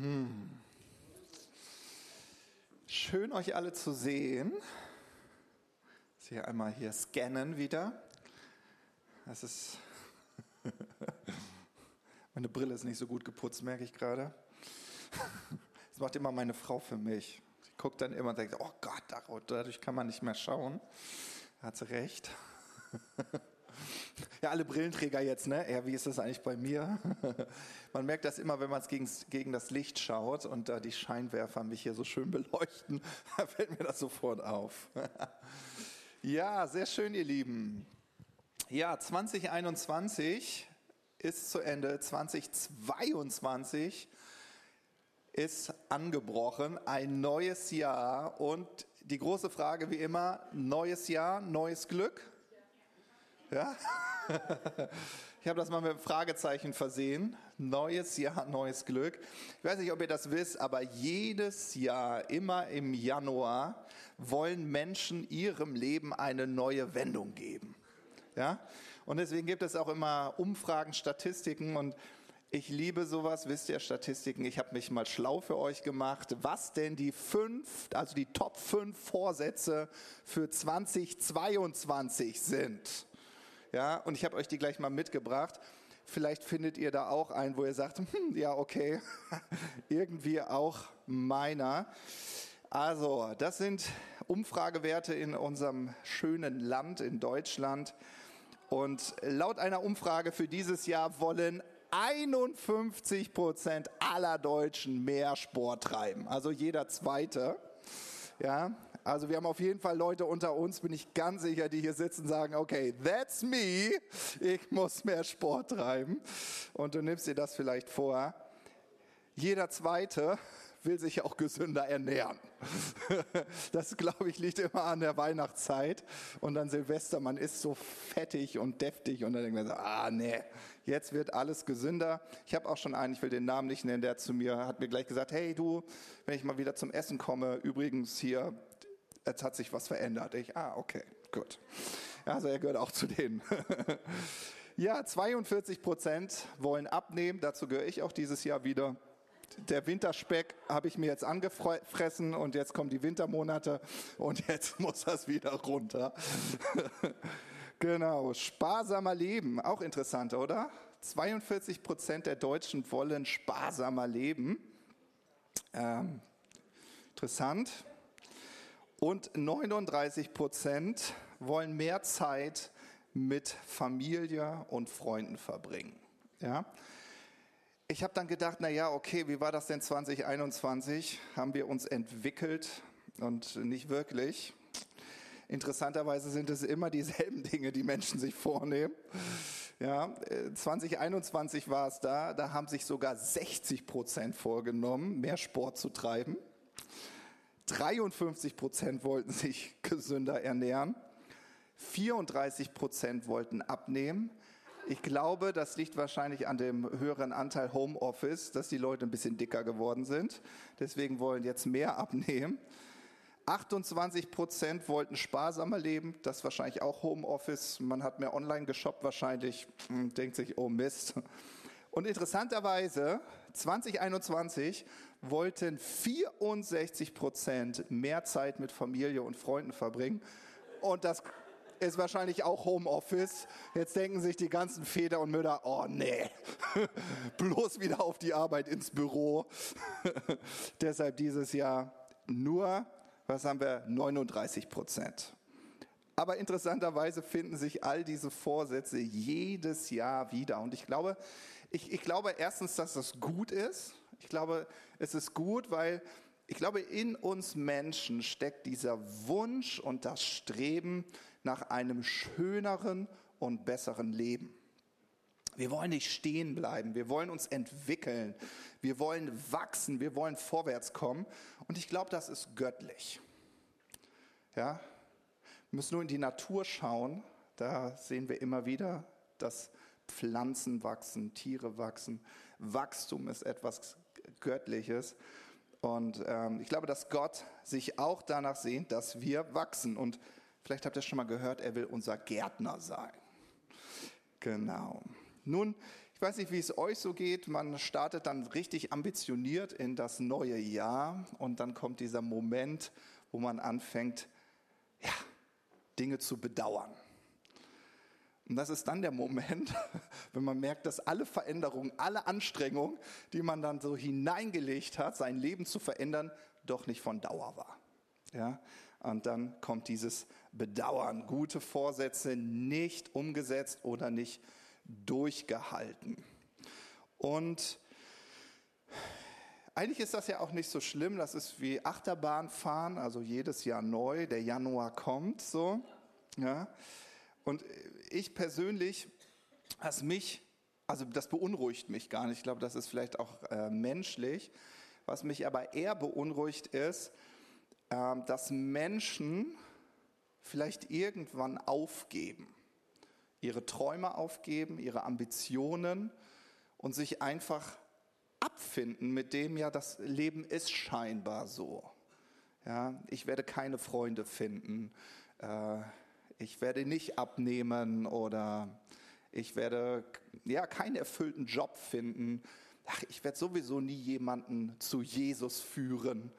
Hm. Schön euch alle zu sehen. Hier einmal hier scannen wieder. Das ist meine Brille ist nicht so gut geputzt, merke ich gerade. Das macht immer meine Frau für mich. Sie guckt dann immer und denkt, oh Gott, dadurch kann man nicht mehr schauen. Hat sie recht. Ja, alle Brillenträger jetzt, ne? Ja, wie ist das eigentlich bei mir? Man merkt das immer, wenn man gegen, gegen das Licht schaut und da die Scheinwerfer mich hier so schön beleuchten, da fällt mir das sofort auf. Ja, sehr schön, ihr Lieben. Ja, 2021 ist zu Ende, 2022 ist angebrochen, ein neues Jahr und die große Frage wie immer, neues Jahr, neues Glück? Ja? Ich habe das mal mit einem Fragezeichen versehen. Neues Jahr, neues Glück. Ich weiß nicht, ob ihr das wisst, aber jedes Jahr, immer im Januar, wollen Menschen ihrem Leben eine neue Wendung geben. Ja? Und deswegen gibt es auch immer Umfragen, Statistiken und ich liebe sowas, wisst ihr, Statistiken. Ich habe mich mal schlau für euch gemacht, was denn die fünf, also die Top 5 Vorsätze für 2022 sind. Ja, und ich habe euch die gleich mal mitgebracht. Vielleicht findet ihr da auch einen, wo ihr sagt, hm, ja, okay, irgendwie auch meiner. Also, das sind Umfragewerte in unserem schönen Land, in Deutschland. Und laut einer Umfrage für dieses Jahr wollen 51 Prozent aller Deutschen mehr Sport treiben. Also jeder Zweite. Ja, also wir haben auf jeden Fall Leute unter uns, bin ich ganz sicher, die hier sitzen und sagen, okay, that's me. Ich muss mehr Sport treiben. Und du nimmst dir das vielleicht vor. Jeder Zweite will sich auch gesünder ernähren. Das, glaube ich, liegt immer an der Weihnachtszeit. Und dann Silvester, man ist so fettig und deftig. Und dann denkt man so, ah, nee, jetzt wird alles gesünder. Ich habe auch schon einen, ich will den Namen nicht nennen, der zu mir hat mir gleich gesagt, hey du, wenn ich mal wieder zum Essen komme, übrigens hier jetzt hat sich was verändert. Ich, ah, okay, gut. Also er gehört auch zu denen. ja, 42 Prozent wollen abnehmen. Dazu gehöre ich auch dieses Jahr wieder. Der Winterspeck habe ich mir jetzt angefressen und jetzt kommen die Wintermonate und jetzt muss das wieder runter. genau, sparsamer Leben, auch interessant, oder? 42 Prozent der Deutschen wollen sparsamer leben. Ähm, interessant. Und 39 Prozent wollen mehr Zeit mit Familie und Freunden verbringen. Ja? Ich habe dann gedacht, na ja, okay, wie war das denn 2021? Haben wir uns entwickelt und nicht wirklich. Interessanterweise sind es immer dieselben Dinge, die Menschen sich vornehmen. Ja, 2021 war es da, da haben sich sogar 60 Prozent vorgenommen, mehr Sport zu treiben. 53 Prozent wollten sich gesünder ernähren. 34 Prozent wollten abnehmen. Ich glaube, das liegt wahrscheinlich an dem höheren Anteil Homeoffice, dass die Leute ein bisschen dicker geworden sind. Deswegen wollen jetzt mehr abnehmen. 28 Prozent wollten sparsamer leben. Das ist wahrscheinlich auch Homeoffice. Man hat mehr online geshoppt wahrscheinlich. Hm, denkt sich, oh Mist. Und interessanterweise, 2021 wollten 64 Prozent mehr Zeit mit Familie und Freunden verbringen. Und das ist wahrscheinlich auch Homeoffice. Jetzt denken sich die ganzen Väter und Mütter, oh nee, bloß wieder auf die Arbeit ins Büro. Deshalb dieses Jahr nur, was haben wir, 39 Prozent. Aber interessanterweise finden sich all diese Vorsätze jedes Jahr wieder. Und ich glaube, ich, ich glaube erstens, dass das gut ist. Ich glaube, es ist gut, weil ich glaube, in uns Menschen steckt dieser Wunsch und das Streben nach einem schöneren und besseren Leben. Wir wollen nicht stehen bleiben, wir wollen uns entwickeln, wir wollen wachsen, wir wollen vorwärts kommen. Und ich glaube, das ist göttlich. Ja, wir müssen nur in die Natur schauen, da sehen wir immer wieder, dass Pflanzen wachsen, Tiere wachsen. Wachstum ist etwas Göttliches. Und ähm, ich glaube, dass Gott sich auch danach sehnt, dass wir wachsen. Und vielleicht habt ihr schon mal gehört, er will unser Gärtner sein. Genau. Nun, Ich weiß nicht, wie es euch so geht. Man startet dann richtig ambitioniert in das neue Jahr und dann kommt dieser Moment, wo man anfängt, ja, Dinge zu bedauern. Und das ist dann der Moment, wenn man merkt, dass alle Veränderungen, alle Anstrengungen, die man dann so hineingelegt hat, sein Leben zu verändern, doch nicht von Dauer war. Ja? Und dann kommt dieses Bedauern, gute Vorsätze nicht umgesetzt oder nicht durchgehalten. Und eigentlich ist das ja auch nicht so schlimm. Das ist wie Achterbahnfahren, also jedes Jahr neu. Der Januar kommt so. Ja. Und ich persönlich, was mich, also das beunruhigt mich gar nicht. Ich glaube, das ist vielleicht auch äh, menschlich. Was mich aber eher beunruhigt ist, äh, dass Menschen vielleicht irgendwann aufgeben ihre Träume aufgeben, ihre Ambitionen und sich einfach abfinden mit dem, ja, das Leben ist scheinbar so. Ja, ich werde keine Freunde finden, äh, ich werde nicht abnehmen oder ich werde ja keinen erfüllten Job finden. Ach, ich werde sowieso nie jemanden zu Jesus führen.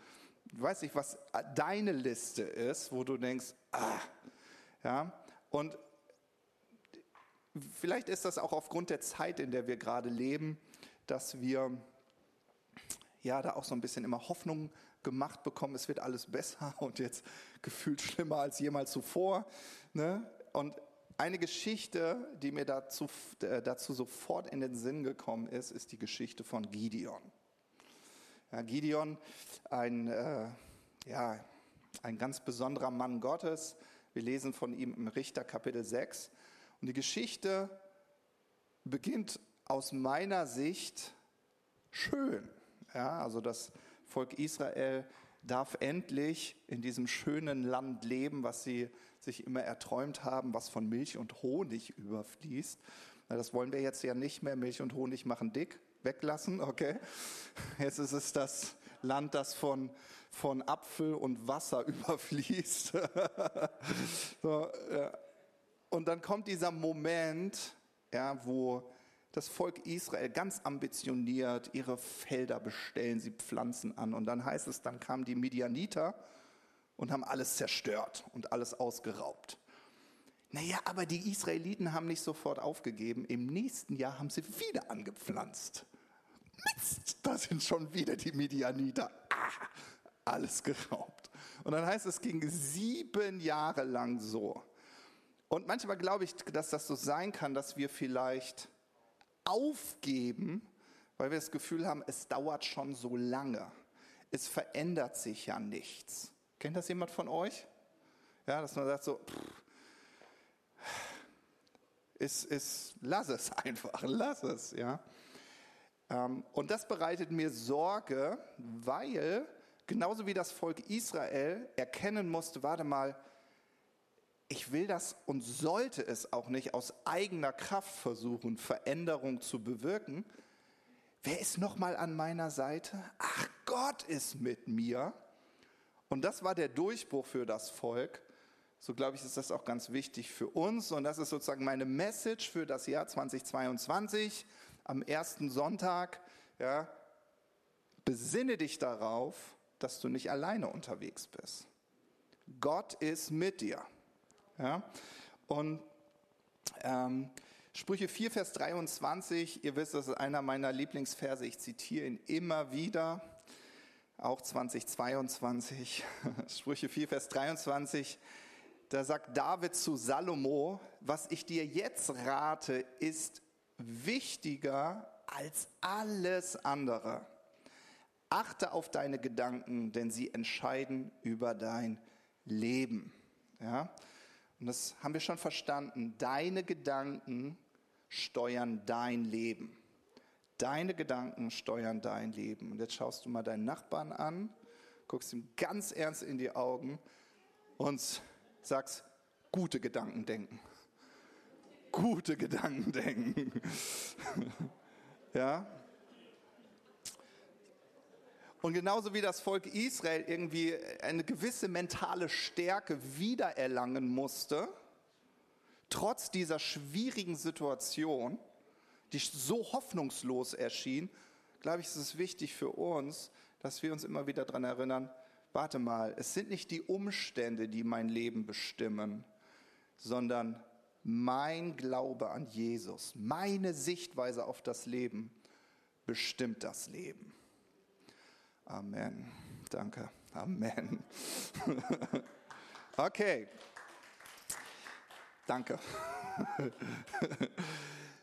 Ich weiß nicht, was deine Liste ist, wo du denkst, ah, ja, und Vielleicht ist das auch aufgrund der Zeit, in der wir gerade leben, dass wir ja da auch so ein bisschen immer Hoffnung gemacht bekommen, es wird alles besser und jetzt gefühlt schlimmer als jemals zuvor. Ne? Und eine Geschichte, die mir dazu, äh, dazu sofort in den Sinn gekommen ist, ist die Geschichte von Gideon. Ja, Gideon, ein, äh, ja, ein ganz besonderer Mann Gottes. Wir lesen von ihm im Richter Kapitel 6. Und die Geschichte beginnt aus meiner Sicht schön. Ja, also das Volk Israel darf endlich in diesem schönen Land leben, was sie sich immer erträumt haben, was von Milch und Honig überfließt. Das wollen wir jetzt ja nicht mehr. Milch und Honig machen dick. Weglassen, okay? Jetzt ist es das Land, das von, von Apfel und Wasser überfließt. so, ja. Und dann kommt dieser Moment, ja, wo das Volk Israel ganz ambitioniert ihre Felder bestellen, sie pflanzen an. Und dann heißt es, dann kamen die Midianiter und haben alles zerstört und alles ausgeraubt. Naja, aber die Israeliten haben nicht sofort aufgegeben. Im nächsten Jahr haben sie wieder angepflanzt. Mist, da sind schon wieder die Midianiter. Ah, alles geraubt. Und dann heißt es, es ging sieben Jahre lang so. Und manchmal glaube ich, dass das so sein kann, dass wir vielleicht aufgeben, weil wir das Gefühl haben, es dauert schon so lange. Es verändert sich ja nichts. Kennt das jemand von euch? Ja, dass man sagt so, pff, ist, ist, lass es einfach, lass es, ja. Ähm, und das bereitet mir Sorge, weil genauso wie das Volk Israel erkennen musste, warte mal, ich will das und sollte es auch nicht aus eigener Kraft versuchen, Veränderung zu bewirken. Wer ist noch mal an meiner Seite? Ach, Gott ist mit mir. Und das war der Durchbruch für das Volk. So glaube ich, ist das auch ganz wichtig für uns. Und das ist sozusagen meine Message für das Jahr 2022 am ersten Sonntag. Ja, besinne dich darauf, dass du nicht alleine unterwegs bist. Gott ist mit dir. Ja? Und ähm, Sprüche 4, Vers 23, ihr wisst, das ist einer meiner Lieblingsverse, ich zitiere ihn immer wieder, auch 2022. Sprüche 4, Vers 23, da sagt David zu Salomo, was ich dir jetzt rate, ist wichtiger als alles andere. Achte auf deine Gedanken, denn sie entscheiden über dein Leben. Ja? Und das haben wir schon verstanden. Deine Gedanken steuern dein Leben. Deine Gedanken steuern dein Leben. Und jetzt schaust du mal deinen Nachbarn an, guckst ihm ganz ernst in die Augen und sagst, gute Gedanken denken. Gute Gedanken denken. ja? Und genauso wie das Volk Israel irgendwie eine gewisse mentale Stärke wiedererlangen musste, trotz dieser schwierigen Situation, die so hoffnungslos erschien, glaube ich, ist es wichtig für uns, dass wir uns immer wieder daran erinnern, warte mal, es sind nicht die Umstände, die mein Leben bestimmen, sondern mein Glaube an Jesus, meine Sichtweise auf das Leben bestimmt das Leben. Amen. Danke. Amen. okay. Danke.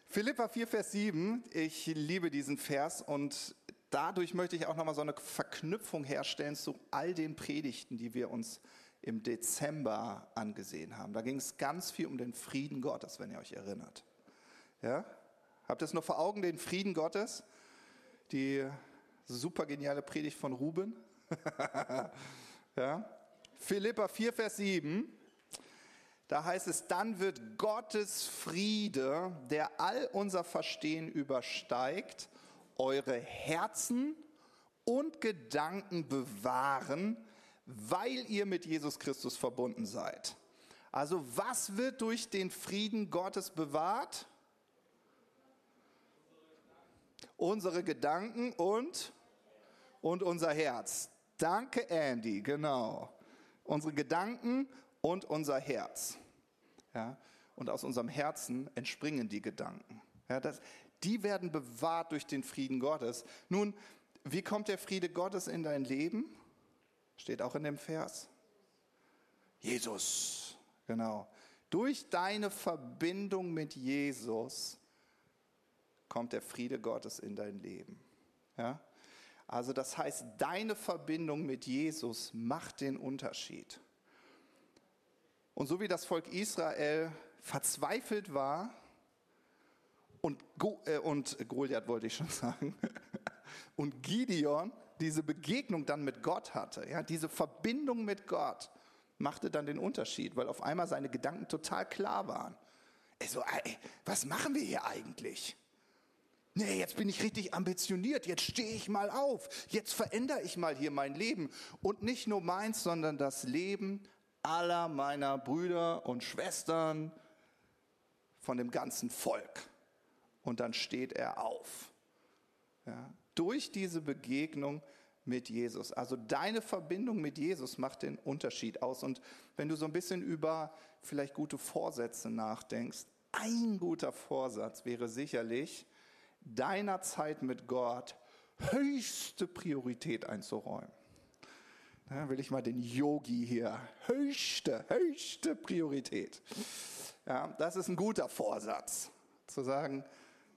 Philippa 4, Vers 7. Ich liebe diesen Vers und dadurch möchte ich auch nochmal so eine Verknüpfung herstellen zu all den Predigten, die wir uns im Dezember angesehen haben. Da ging es ganz viel um den Frieden Gottes, wenn ihr euch erinnert. Ja? Habt ihr es noch vor Augen, den Frieden Gottes? Die super geniale Predigt von Ruben. ja? Philippa 4, Vers 7. Da heißt es, dann wird Gottes Friede, der all unser Verstehen übersteigt, eure Herzen und Gedanken bewahren, weil ihr mit Jesus Christus verbunden seid. Also was wird durch den Frieden Gottes bewahrt? Unsere Gedanken und, und unser Herz. Danke, Andy, genau. Unsere Gedanken und unser Herz. Ja, und aus unserem Herzen entspringen die Gedanken. Ja, das, die werden bewahrt durch den Frieden Gottes. Nun, wie kommt der Friede Gottes in dein Leben? Steht auch in dem Vers. Jesus, genau. Durch deine Verbindung mit Jesus kommt der Friede Gottes in dein Leben. Ja? Also das heißt, deine Verbindung mit Jesus macht den Unterschied. Und so wie das Volk Israel verzweifelt war und, Go, äh, und Goliath wollte ich schon sagen, und Gideon diese Begegnung dann mit Gott hatte, ja, diese Verbindung mit Gott machte dann den Unterschied, weil auf einmal seine Gedanken total klar waren. So, ey, was machen wir hier eigentlich? Nee, jetzt bin ich richtig ambitioniert, jetzt stehe ich mal auf, jetzt verändere ich mal hier mein Leben. Und nicht nur meins, sondern das Leben aller meiner Brüder und Schwestern, von dem ganzen Volk. Und dann steht er auf. Ja, durch diese Begegnung mit Jesus. Also deine Verbindung mit Jesus macht den Unterschied aus. Und wenn du so ein bisschen über vielleicht gute Vorsätze nachdenkst, ein guter Vorsatz wäre sicherlich, deiner Zeit mit Gott höchste Priorität einzuräumen. Da will ich mal den Yogi hier. Höchste, höchste Priorität. Ja, das ist ein guter Vorsatz. Zu sagen,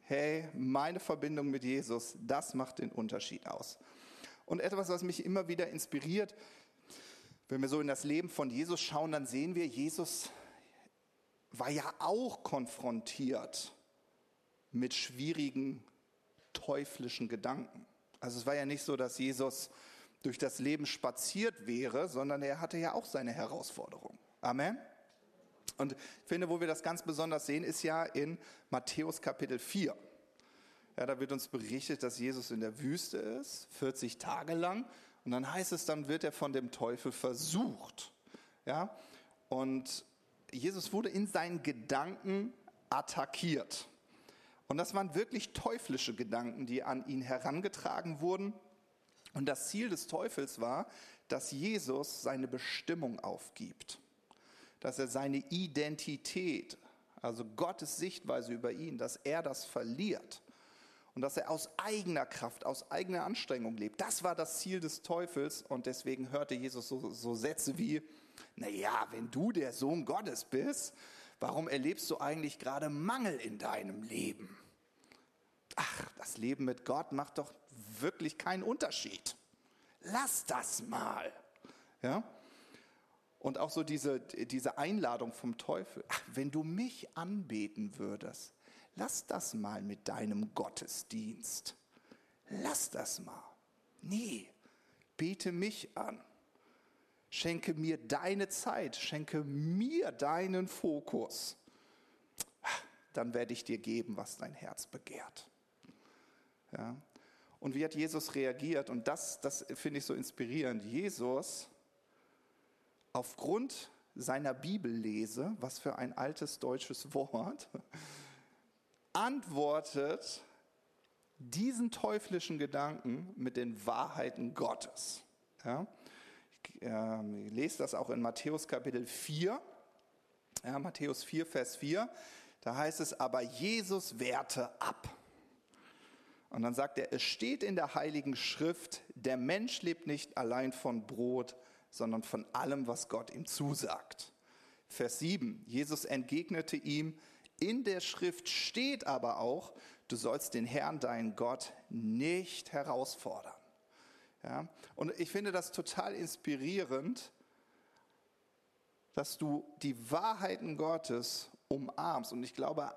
hey, meine Verbindung mit Jesus, das macht den Unterschied aus. Und etwas, was mich immer wieder inspiriert, wenn wir so in das Leben von Jesus schauen, dann sehen wir, Jesus war ja auch konfrontiert mit schwierigen teuflischen Gedanken. Also es war ja nicht so, dass Jesus durch das Leben spaziert wäre, sondern er hatte ja auch seine Herausforderung. Amen. Und ich finde, wo wir das ganz besonders sehen, ist ja in Matthäus Kapitel 4. Ja, da wird uns berichtet, dass Jesus in der Wüste ist, 40 Tage lang. Und dann heißt es, dann wird er von dem Teufel versucht. Ja, und Jesus wurde in seinen Gedanken attackiert. Und das waren wirklich teuflische Gedanken, die an ihn herangetragen wurden. Und das Ziel des Teufels war, dass Jesus seine Bestimmung aufgibt, dass er seine Identität, also Gottes Sichtweise über ihn, dass er das verliert und dass er aus eigener Kraft, aus eigener Anstrengung lebt. Das war das Ziel des Teufels und deswegen hörte Jesus so, so Sätze wie, naja, wenn du der Sohn Gottes bist, warum erlebst du eigentlich gerade Mangel in deinem Leben? Ach, das Leben mit Gott macht doch wirklich keinen Unterschied. Lass das mal. Ja? Und auch so diese, diese Einladung vom Teufel. Ach, wenn du mich anbeten würdest, lass das mal mit deinem Gottesdienst. Lass das mal. Nee, bete mich an. Schenke mir deine Zeit, schenke mir deinen Fokus. Dann werde ich dir geben, was dein Herz begehrt. Ja? Und wie hat Jesus reagiert? Und das, das finde ich so inspirierend. Jesus, aufgrund seiner Bibellese, was für ein altes deutsches Wort, antwortet diesen teuflischen Gedanken mit den Wahrheiten Gottes. Ja? Ich äh, lese das auch in Matthäus Kapitel 4. Ja, Matthäus 4, Vers 4. Da heißt es, aber Jesus wehrte ab. Und dann sagt er, es steht in der heiligen Schrift, der Mensch lebt nicht allein von Brot, sondern von allem, was Gott ihm zusagt. Vers 7, Jesus entgegnete ihm, in der Schrift steht aber auch, du sollst den Herrn, deinen Gott, nicht herausfordern. Ja? Und ich finde das total inspirierend, dass du die Wahrheiten Gottes umarmst. Und ich glaube,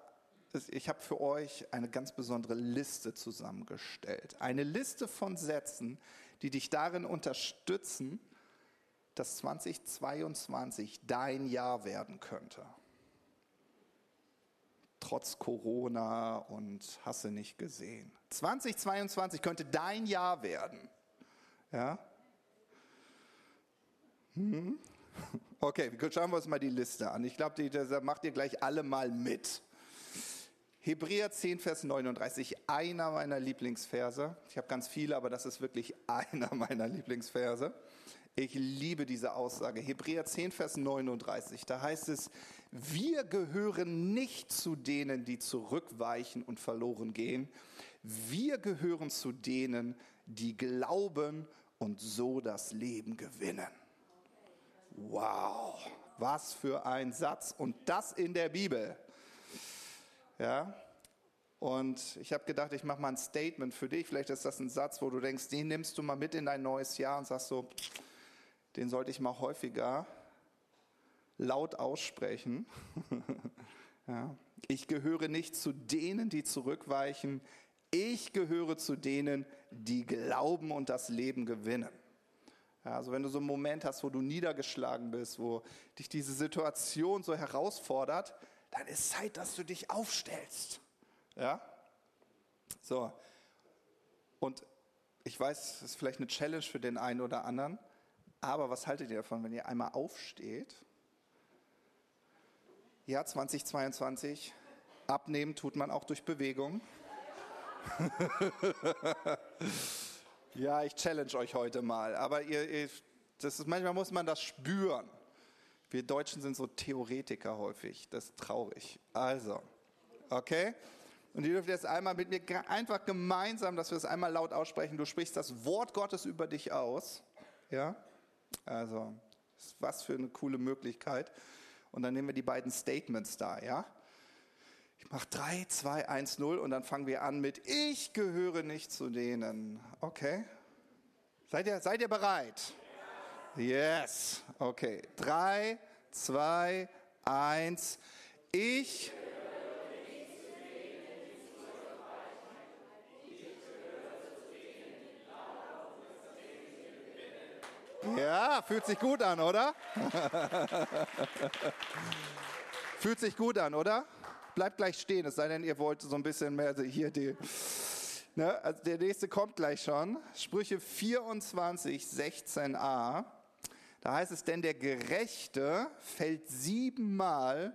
ich habe für euch eine ganz besondere Liste zusammengestellt. Eine Liste von Sätzen, die dich darin unterstützen, dass 2022 dein Jahr werden könnte. Trotz Corona und hasse nicht gesehen. 2022 könnte dein Jahr werden. Ja? Hm? Okay, schauen wir uns mal die Liste an. Ich glaube, da macht ihr gleich alle mal mit. Hebräer 10, Vers 39, einer meiner Lieblingsverse. Ich habe ganz viele, aber das ist wirklich einer meiner Lieblingsverse. Ich liebe diese Aussage. Hebräer 10, Vers 39, da heißt es, wir gehören nicht zu denen, die zurückweichen und verloren gehen. Wir gehören zu denen, die glauben und so das Leben gewinnen. Wow, was für ein Satz und das in der Bibel. Ja, und ich habe gedacht, ich mache mal ein Statement für dich. Vielleicht ist das ein Satz, wo du denkst, den nimmst du mal mit in dein neues Jahr und sagst so, den sollte ich mal häufiger laut aussprechen. ja. Ich gehöre nicht zu denen, die zurückweichen. Ich gehöre zu denen, die glauben und das Leben gewinnen. Ja, also wenn du so einen Moment hast, wo du niedergeschlagen bist, wo dich diese Situation so herausfordert, dann ist Zeit, dass du dich aufstellst. Ja? So. Und ich weiß, das ist vielleicht eine Challenge für den einen oder anderen, aber was haltet ihr davon, wenn ihr einmal aufsteht? Ja, 2022, abnehmen tut man auch durch Bewegung. Ja, ich challenge euch heute mal. Aber ihr, ihr, das ist, manchmal muss man das spüren. Wir Deutschen sind so Theoretiker häufig. Das ist traurig. Also, okay? Und ihr dürft jetzt einmal mit mir einfach gemeinsam, dass wir es einmal laut aussprechen. Du sprichst das Wort Gottes über dich aus. Ja? Also, was für eine coole Möglichkeit. Und dann nehmen wir die beiden Statements da, ja? Ich mache 3, 2, 1, 0 und dann fangen wir an mit Ich gehöre nicht zu denen. Okay. Seid ihr, seid ihr bereit? Yes. Okay. 3, 2, 1. Ich Ja, fühlt sich gut an, oder? fühlt sich gut an, oder? Bleibt gleich stehen, es sei denn, ihr wollt so ein bisschen mehr hier die. Ne, also der nächste kommt gleich schon. Sprüche 24, 16a. Da heißt es, denn der Gerechte fällt siebenmal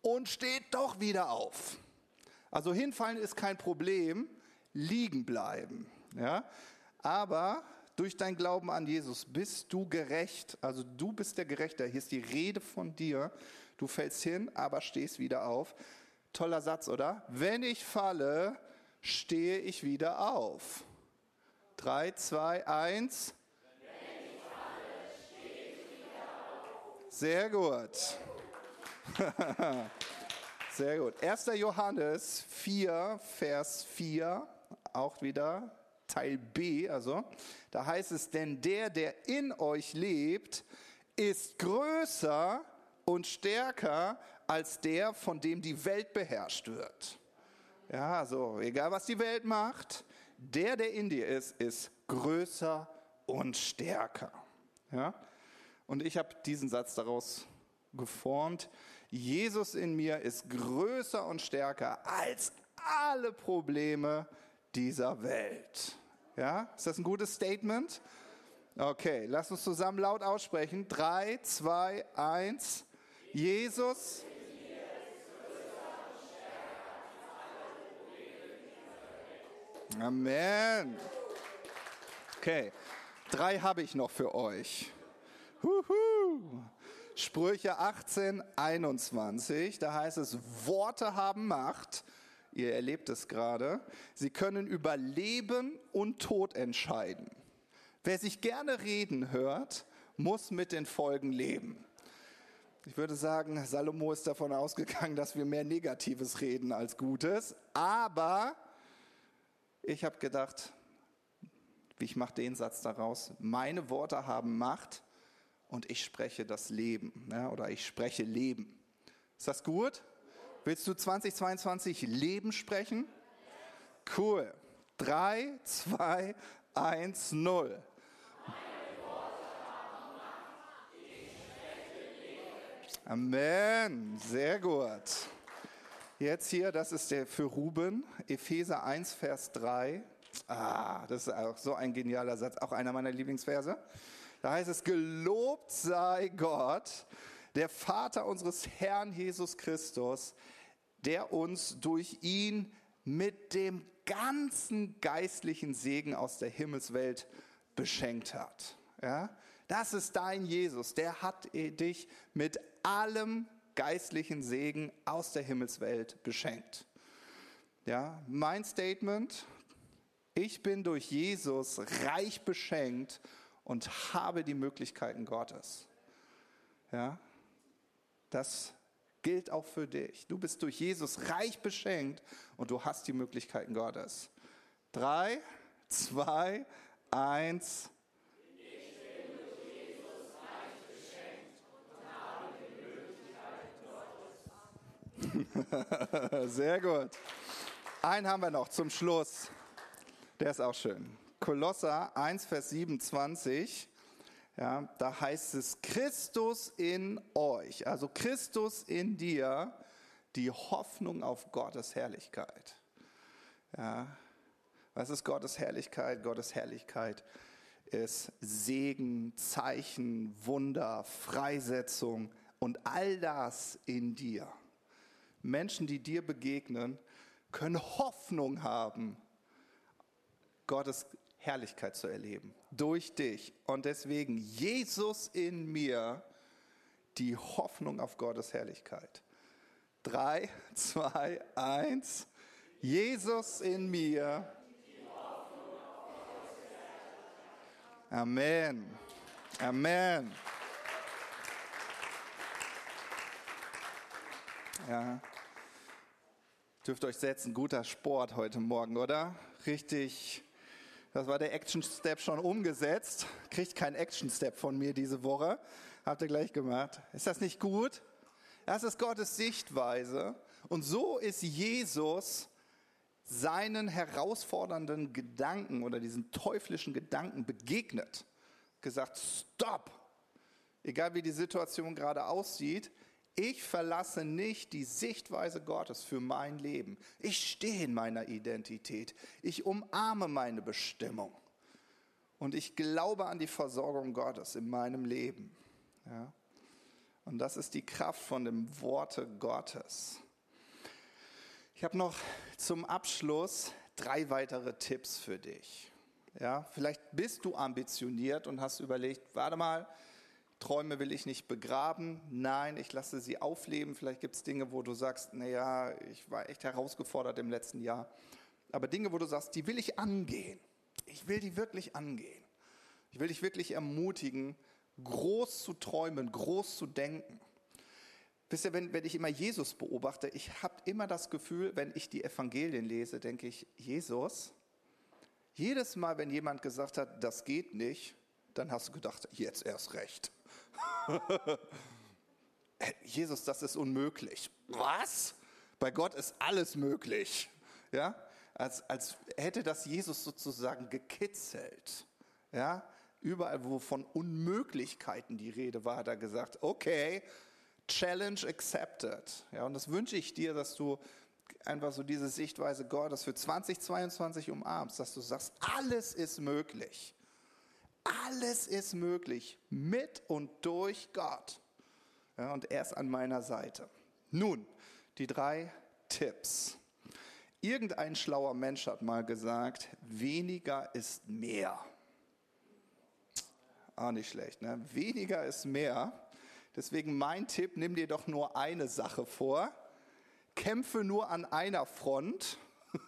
und steht doch wieder auf. Also hinfallen ist kein Problem, liegen bleiben. Ja? Aber durch dein Glauben an Jesus bist du gerecht. Also du bist der Gerechte. Hier ist die Rede von dir. Du fällst hin, aber stehst wieder auf. Toller Satz, oder? Wenn ich falle, stehe ich wieder auf. Drei, zwei, eins. Sehr gut. Sehr gut. 1. Johannes 4, Vers 4, auch wieder Teil B, also, da heißt es, denn der, der in euch lebt, ist größer und stärker als der, von dem die Welt beherrscht wird. Ja, so, egal was die Welt macht, der, der in dir ist, ist größer und stärker. Ja? Und ich habe diesen Satz daraus geformt. Jesus in mir ist größer und stärker als alle Probleme dieser Welt. Ja, ist das ein gutes Statement? Okay, lass uns zusammen laut aussprechen. Drei, zwei, eins. Jesus Amen. Okay, drei habe ich noch für euch. Huhu. Sprüche 18, 21, da heißt es, Worte haben Macht. Ihr erlebt es gerade. Sie können über Leben und Tod entscheiden. Wer sich gerne reden hört, muss mit den Folgen leben. Ich würde sagen, Salomo ist davon ausgegangen, dass wir mehr Negatives reden als Gutes. Aber ich habe gedacht, ich mache den Satz daraus, meine Worte haben Macht und ich spreche das Leben ja, oder ich spreche Leben. Ist das gut? Willst du 2022 Leben sprechen? Cool. 3, 2, 1, 0. Amen. Sehr gut. Jetzt hier, das ist der für Ruben, Epheser 1, Vers 3. Ah, das ist auch so ein genialer Satz, auch einer meiner Lieblingsverse. Da heißt es, gelobt sei Gott, der Vater unseres Herrn Jesus Christus, der uns durch ihn mit dem ganzen geistlichen Segen aus der Himmelswelt beschenkt hat. Ja? Das ist dein Jesus, der hat dich mit allem geistlichen Segen aus der Himmelswelt beschenkt. Ja, mein Statement, ich bin durch Jesus reich beschenkt und habe die Möglichkeiten Gottes. Ja, das gilt auch für dich. Du bist durch Jesus reich beschenkt und du hast die Möglichkeiten Gottes. Drei, zwei, eins. Sehr gut. Einen haben wir noch zum Schluss. Der ist auch schön. Kolosser 1, Vers 27. Ja, da heißt es Christus in euch, also Christus in dir, die Hoffnung auf Gottes Herrlichkeit. Ja, was ist Gottes Herrlichkeit? Gottes Herrlichkeit ist Segen, Zeichen, Wunder, Freisetzung und all das in dir. Menschen, die dir begegnen, können Hoffnung haben, Gottes Herrlichkeit zu erleben. Durch dich. Und deswegen Jesus in mir, die Hoffnung auf Gottes Herrlichkeit. Drei, zwei, eins. Jesus in mir. Amen. Amen. Ja. Dürft euch setzen, guter Sport heute Morgen, oder? Richtig. Das war der Action Step schon umgesetzt. Kriegt kein Action Step von mir diese Woche. Habt ihr gleich gemacht. Ist das nicht gut? Das ist Gottes Sichtweise. Und so ist Jesus seinen herausfordernden Gedanken oder diesen teuflischen Gedanken begegnet. Gesagt, stopp! Egal wie die Situation gerade aussieht, ich verlasse nicht die Sichtweise Gottes für mein Leben. Ich stehe in meiner Identität. Ich umarme meine Bestimmung. Und ich glaube an die Versorgung Gottes in meinem Leben. Ja? Und das ist die Kraft von dem Worte Gottes. Ich habe noch zum Abschluss drei weitere Tipps für dich. Ja, vielleicht bist du ambitioniert und hast überlegt, warte mal, Träume will ich nicht begraben. Nein, ich lasse sie aufleben. Vielleicht gibt es Dinge, wo du sagst, naja, ich war echt herausgefordert im letzten Jahr. Aber Dinge, wo du sagst, die will ich angehen. Ich will die wirklich angehen. Ich will dich wirklich ermutigen, groß zu träumen, groß zu denken. Wisst ihr, wenn, wenn ich immer Jesus beobachte, ich habe immer das Gefühl, wenn ich die Evangelien lese, denke ich, Jesus, jedes Mal, wenn jemand gesagt hat, das geht nicht, dann hast du gedacht, jetzt erst recht. Jesus, das ist unmöglich. Was? Bei Gott ist alles möglich. Ja? Als, als hätte das Jesus sozusagen gekitzelt. Ja? Überall, wo von Unmöglichkeiten die Rede war, hat er gesagt, okay, Challenge accepted. Ja, und das wünsche ich dir, dass du einfach so diese Sichtweise Gottes für 2022 umarmst, dass du sagst, alles ist möglich. Alles ist möglich mit und durch Gott. Ja, und er ist an meiner Seite. Nun, die drei Tipps. Irgendein schlauer Mensch hat mal gesagt, weniger ist mehr. Auch nicht schlecht, ne? Weniger ist mehr. Deswegen mein Tipp, nimm dir doch nur eine Sache vor. Kämpfe nur an einer Front.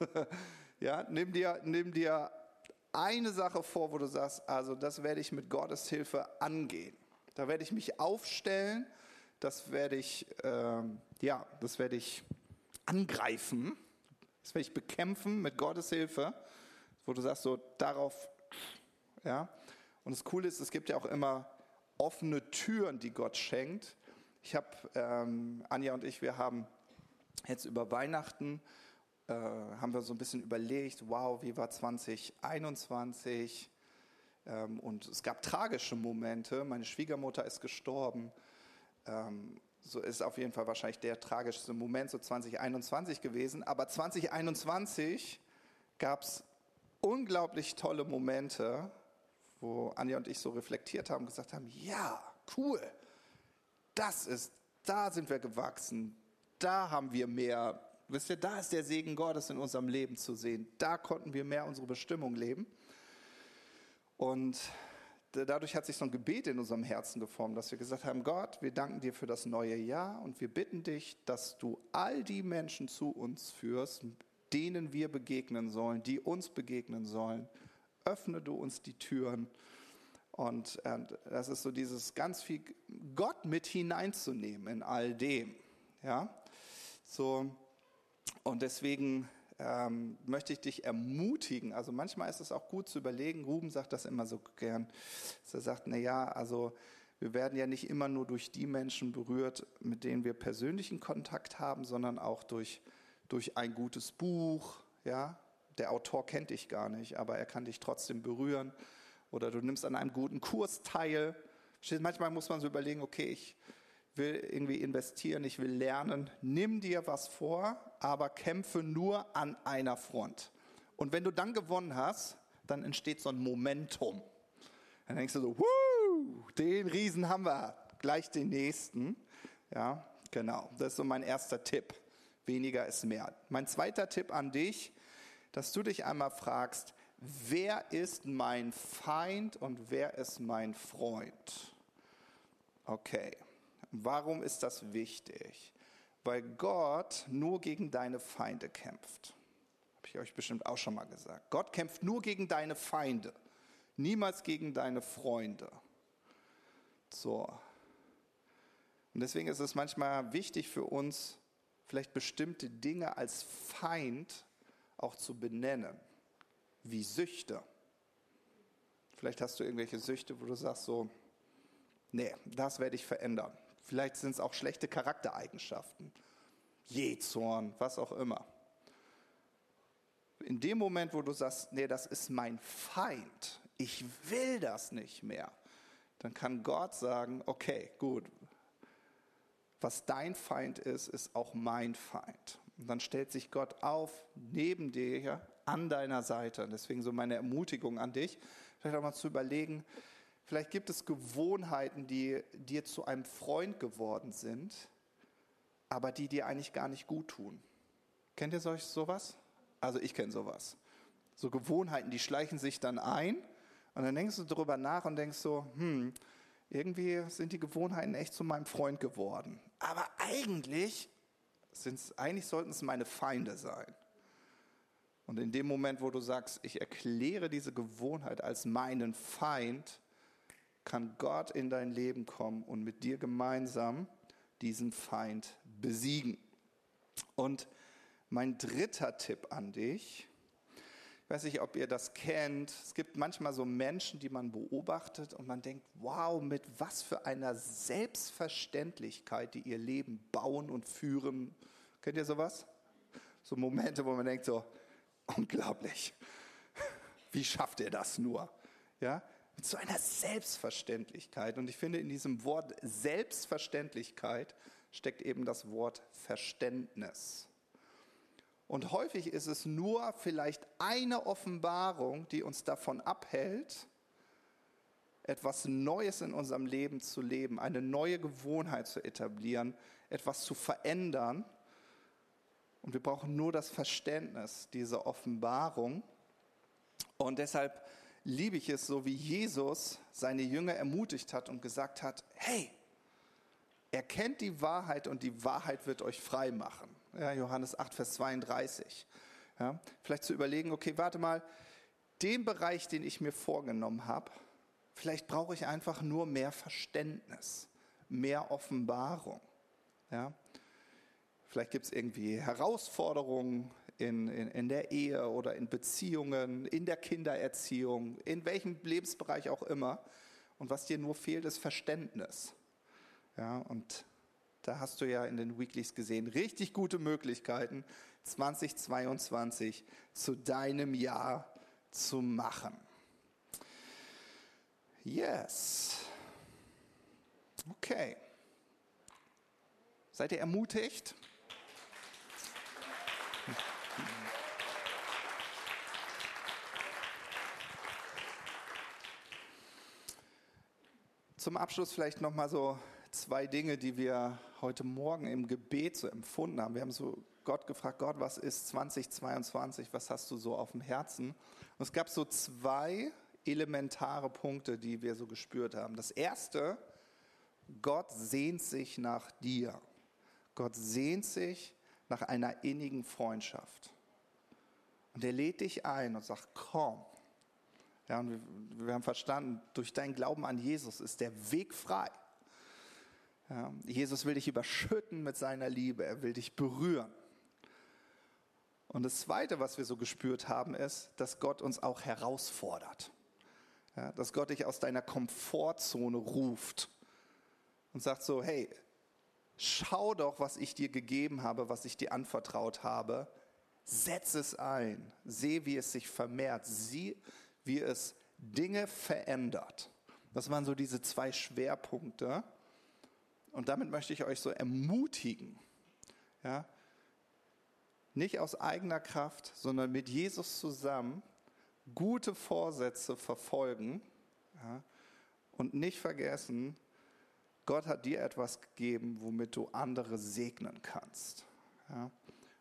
ja, nimm dir, nimm dir eine Sache vor, wo du sagst, also das werde ich mit Gottes Hilfe angehen. Da werde ich mich aufstellen, das werde ich, äh, ja, das werde ich angreifen, das werde ich bekämpfen mit Gottes Hilfe, wo du sagst, so darauf, ja. Und das Coole ist, es gibt ja auch immer offene Türen, die Gott schenkt. Ich habe, ähm, Anja und ich, wir haben jetzt über Weihnachten äh, haben wir so ein bisschen überlegt, wow, wie war 2021? Ähm, und es gab tragische Momente. Meine Schwiegermutter ist gestorben. Ähm, so ist auf jeden Fall wahrscheinlich der tragischste Moment, so 2021 gewesen. Aber 2021 gab es unglaublich tolle Momente, wo Anja und ich so reflektiert haben, gesagt haben, ja, cool, das ist, da sind wir gewachsen, da haben wir mehr, wisst ihr, da ist der Segen Gottes in unserem Leben zu sehen, da konnten wir mehr unsere Bestimmung leben. Und dadurch hat sich so ein Gebet in unserem Herzen geformt, dass wir gesagt haben, Gott, wir danken dir für das neue Jahr und wir bitten dich, dass du all die Menschen zu uns führst, denen wir begegnen sollen, die uns begegnen sollen. Öffne du uns die Türen. Und das ist so dieses ganz viel Gott mit hineinzunehmen in all dem. Ja, so. Und deswegen ähm, möchte ich dich ermutigen. Also manchmal ist es auch gut zu überlegen. Ruben sagt das immer so gern. Er sagt, na ja, also wir werden ja nicht immer nur durch die Menschen berührt, mit denen wir persönlichen Kontakt haben, sondern auch durch, durch ein gutes Buch. Ja, der Autor kennt dich gar nicht, aber er kann dich trotzdem berühren. Oder du nimmst an einem guten Kurs teil. Manchmal muss man so überlegen, okay, ich will irgendwie investieren, ich will lernen. Nimm dir was vor, aber kämpfe nur an einer Front. Und wenn du dann gewonnen hast, dann entsteht so ein Momentum. Dann denkst du so, Wuh, den Riesen haben wir, gleich den nächsten. Ja, genau. Das ist so mein erster Tipp. Weniger ist mehr. Mein zweiter Tipp an dich, dass du dich einmal fragst, wer ist mein Feind und wer ist mein Freund? Okay. Warum ist das wichtig? Weil Gott nur gegen deine Feinde kämpft. Habe ich euch bestimmt auch schon mal gesagt. Gott kämpft nur gegen deine Feinde, niemals gegen deine Freunde. So. Und deswegen ist es manchmal wichtig für uns, vielleicht bestimmte Dinge als Feind auch zu benennen, wie Süchte. Vielleicht hast du irgendwelche Süchte, wo du sagst so, nee, das werde ich verändern. Vielleicht sind es auch schlechte Charaktereigenschaften. Jezorn, was auch immer. In dem Moment, wo du sagst, nee, das ist mein Feind, ich will das nicht mehr, dann kann Gott sagen, okay, gut, was dein Feind ist, ist auch mein Feind. Und dann stellt sich Gott auf, neben dir, an deiner Seite. Und deswegen so meine Ermutigung an dich, vielleicht auch mal zu überlegen, Vielleicht gibt es Gewohnheiten, die dir zu einem Freund geworden sind, aber die dir eigentlich gar nicht gut tun. Kennt ihr solch sowas? Also ich kenne sowas. So Gewohnheiten, die schleichen sich dann ein und dann denkst du darüber nach und denkst so, hm, irgendwie sind die Gewohnheiten echt zu meinem Freund geworden. Aber eigentlich sind's, eigentlich sollten es meine Feinde sein. Und in dem Moment, wo du sagst, ich erkläre diese Gewohnheit als meinen Feind, kann Gott in dein Leben kommen und mit dir gemeinsam diesen Feind besiegen. Und mein dritter Tipp an dich, ich weiß nicht, ob ihr das kennt, es gibt manchmal so Menschen, die man beobachtet und man denkt, wow, mit was für einer Selbstverständlichkeit, die ihr Leben bauen und führen. Kennt ihr sowas? So Momente, wo man denkt so, unglaublich, wie schafft ihr das nur? Ja, so einer Selbstverständlichkeit. Und ich finde, in diesem Wort Selbstverständlichkeit steckt eben das Wort Verständnis. Und häufig ist es nur vielleicht eine Offenbarung, die uns davon abhält, etwas Neues in unserem Leben zu leben, eine neue Gewohnheit zu etablieren, etwas zu verändern. Und wir brauchen nur das Verständnis, diese Offenbarung. Und deshalb liebe ich es, so wie Jesus seine Jünger ermutigt hat und gesagt hat, hey, erkennt die Wahrheit und die Wahrheit wird euch frei machen. Ja, Johannes 8, Vers 32. Ja, vielleicht zu überlegen, okay, warte mal, den Bereich, den ich mir vorgenommen habe, vielleicht brauche ich einfach nur mehr Verständnis, mehr Offenbarung. Ja? Vielleicht gibt es irgendwie Herausforderungen in, in, in der Ehe oder in Beziehungen, in der Kindererziehung, in welchem Lebensbereich auch immer. Und was dir nur fehlt, ist Verständnis. Ja, und da hast du ja in den Weeklies gesehen, richtig gute Möglichkeiten, 2022 zu deinem Jahr zu machen. Yes. Okay. Seid ihr ermutigt? Zum Abschluss vielleicht noch mal so zwei Dinge, die wir heute Morgen im Gebet so empfunden haben. Wir haben so Gott gefragt, Gott, was ist 2022? Was hast du so auf dem Herzen? Und es gab so zwei elementare Punkte, die wir so gespürt haben. Das erste, Gott sehnt sich nach dir. Gott sehnt sich nach einer innigen Freundschaft. Und er lädt dich ein und sagt, komm. Ja, und wir, wir haben verstanden, durch deinen Glauben an Jesus ist der Weg frei. Ja, Jesus will dich überschütten mit seiner Liebe, er will dich berühren. Und das Zweite, was wir so gespürt haben, ist, dass Gott uns auch herausfordert. Ja, dass Gott dich aus deiner Komfortzone ruft und sagt so, hey, schau doch, was ich dir gegeben habe, was ich dir anvertraut habe. Setz es ein. Seh, wie es sich vermehrt. Sieh, wie es Dinge verändert. Das waren so diese zwei Schwerpunkte. Und damit möchte ich euch so ermutigen, ja, nicht aus eigener Kraft, sondern mit Jesus zusammen gute Vorsätze verfolgen ja, und nicht vergessen, Gott hat dir etwas gegeben, womit du andere segnen kannst. Ja.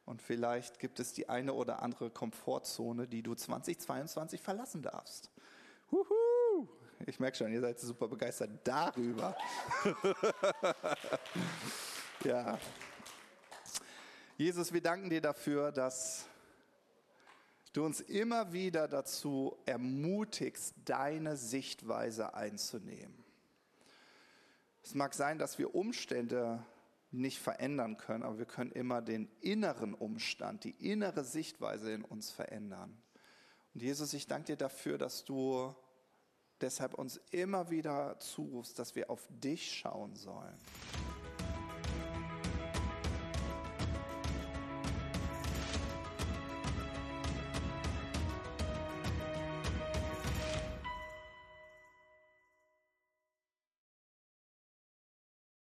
Und vielleicht gibt es die eine oder andere Komfortzone, die du 2022 verlassen darfst. Huhu! Ich merke schon, ihr seid super begeistert darüber. ja. Jesus, wir danken dir dafür, dass du uns immer wieder dazu ermutigst, deine Sichtweise einzunehmen. Es mag sein, dass wir Umstände nicht verändern können, aber wir können immer den inneren Umstand, die innere Sichtweise in uns verändern. Und Jesus, ich danke dir dafür, dass du deshalb uns immer wieder zurufst, dass wir auf dich schauen sollen.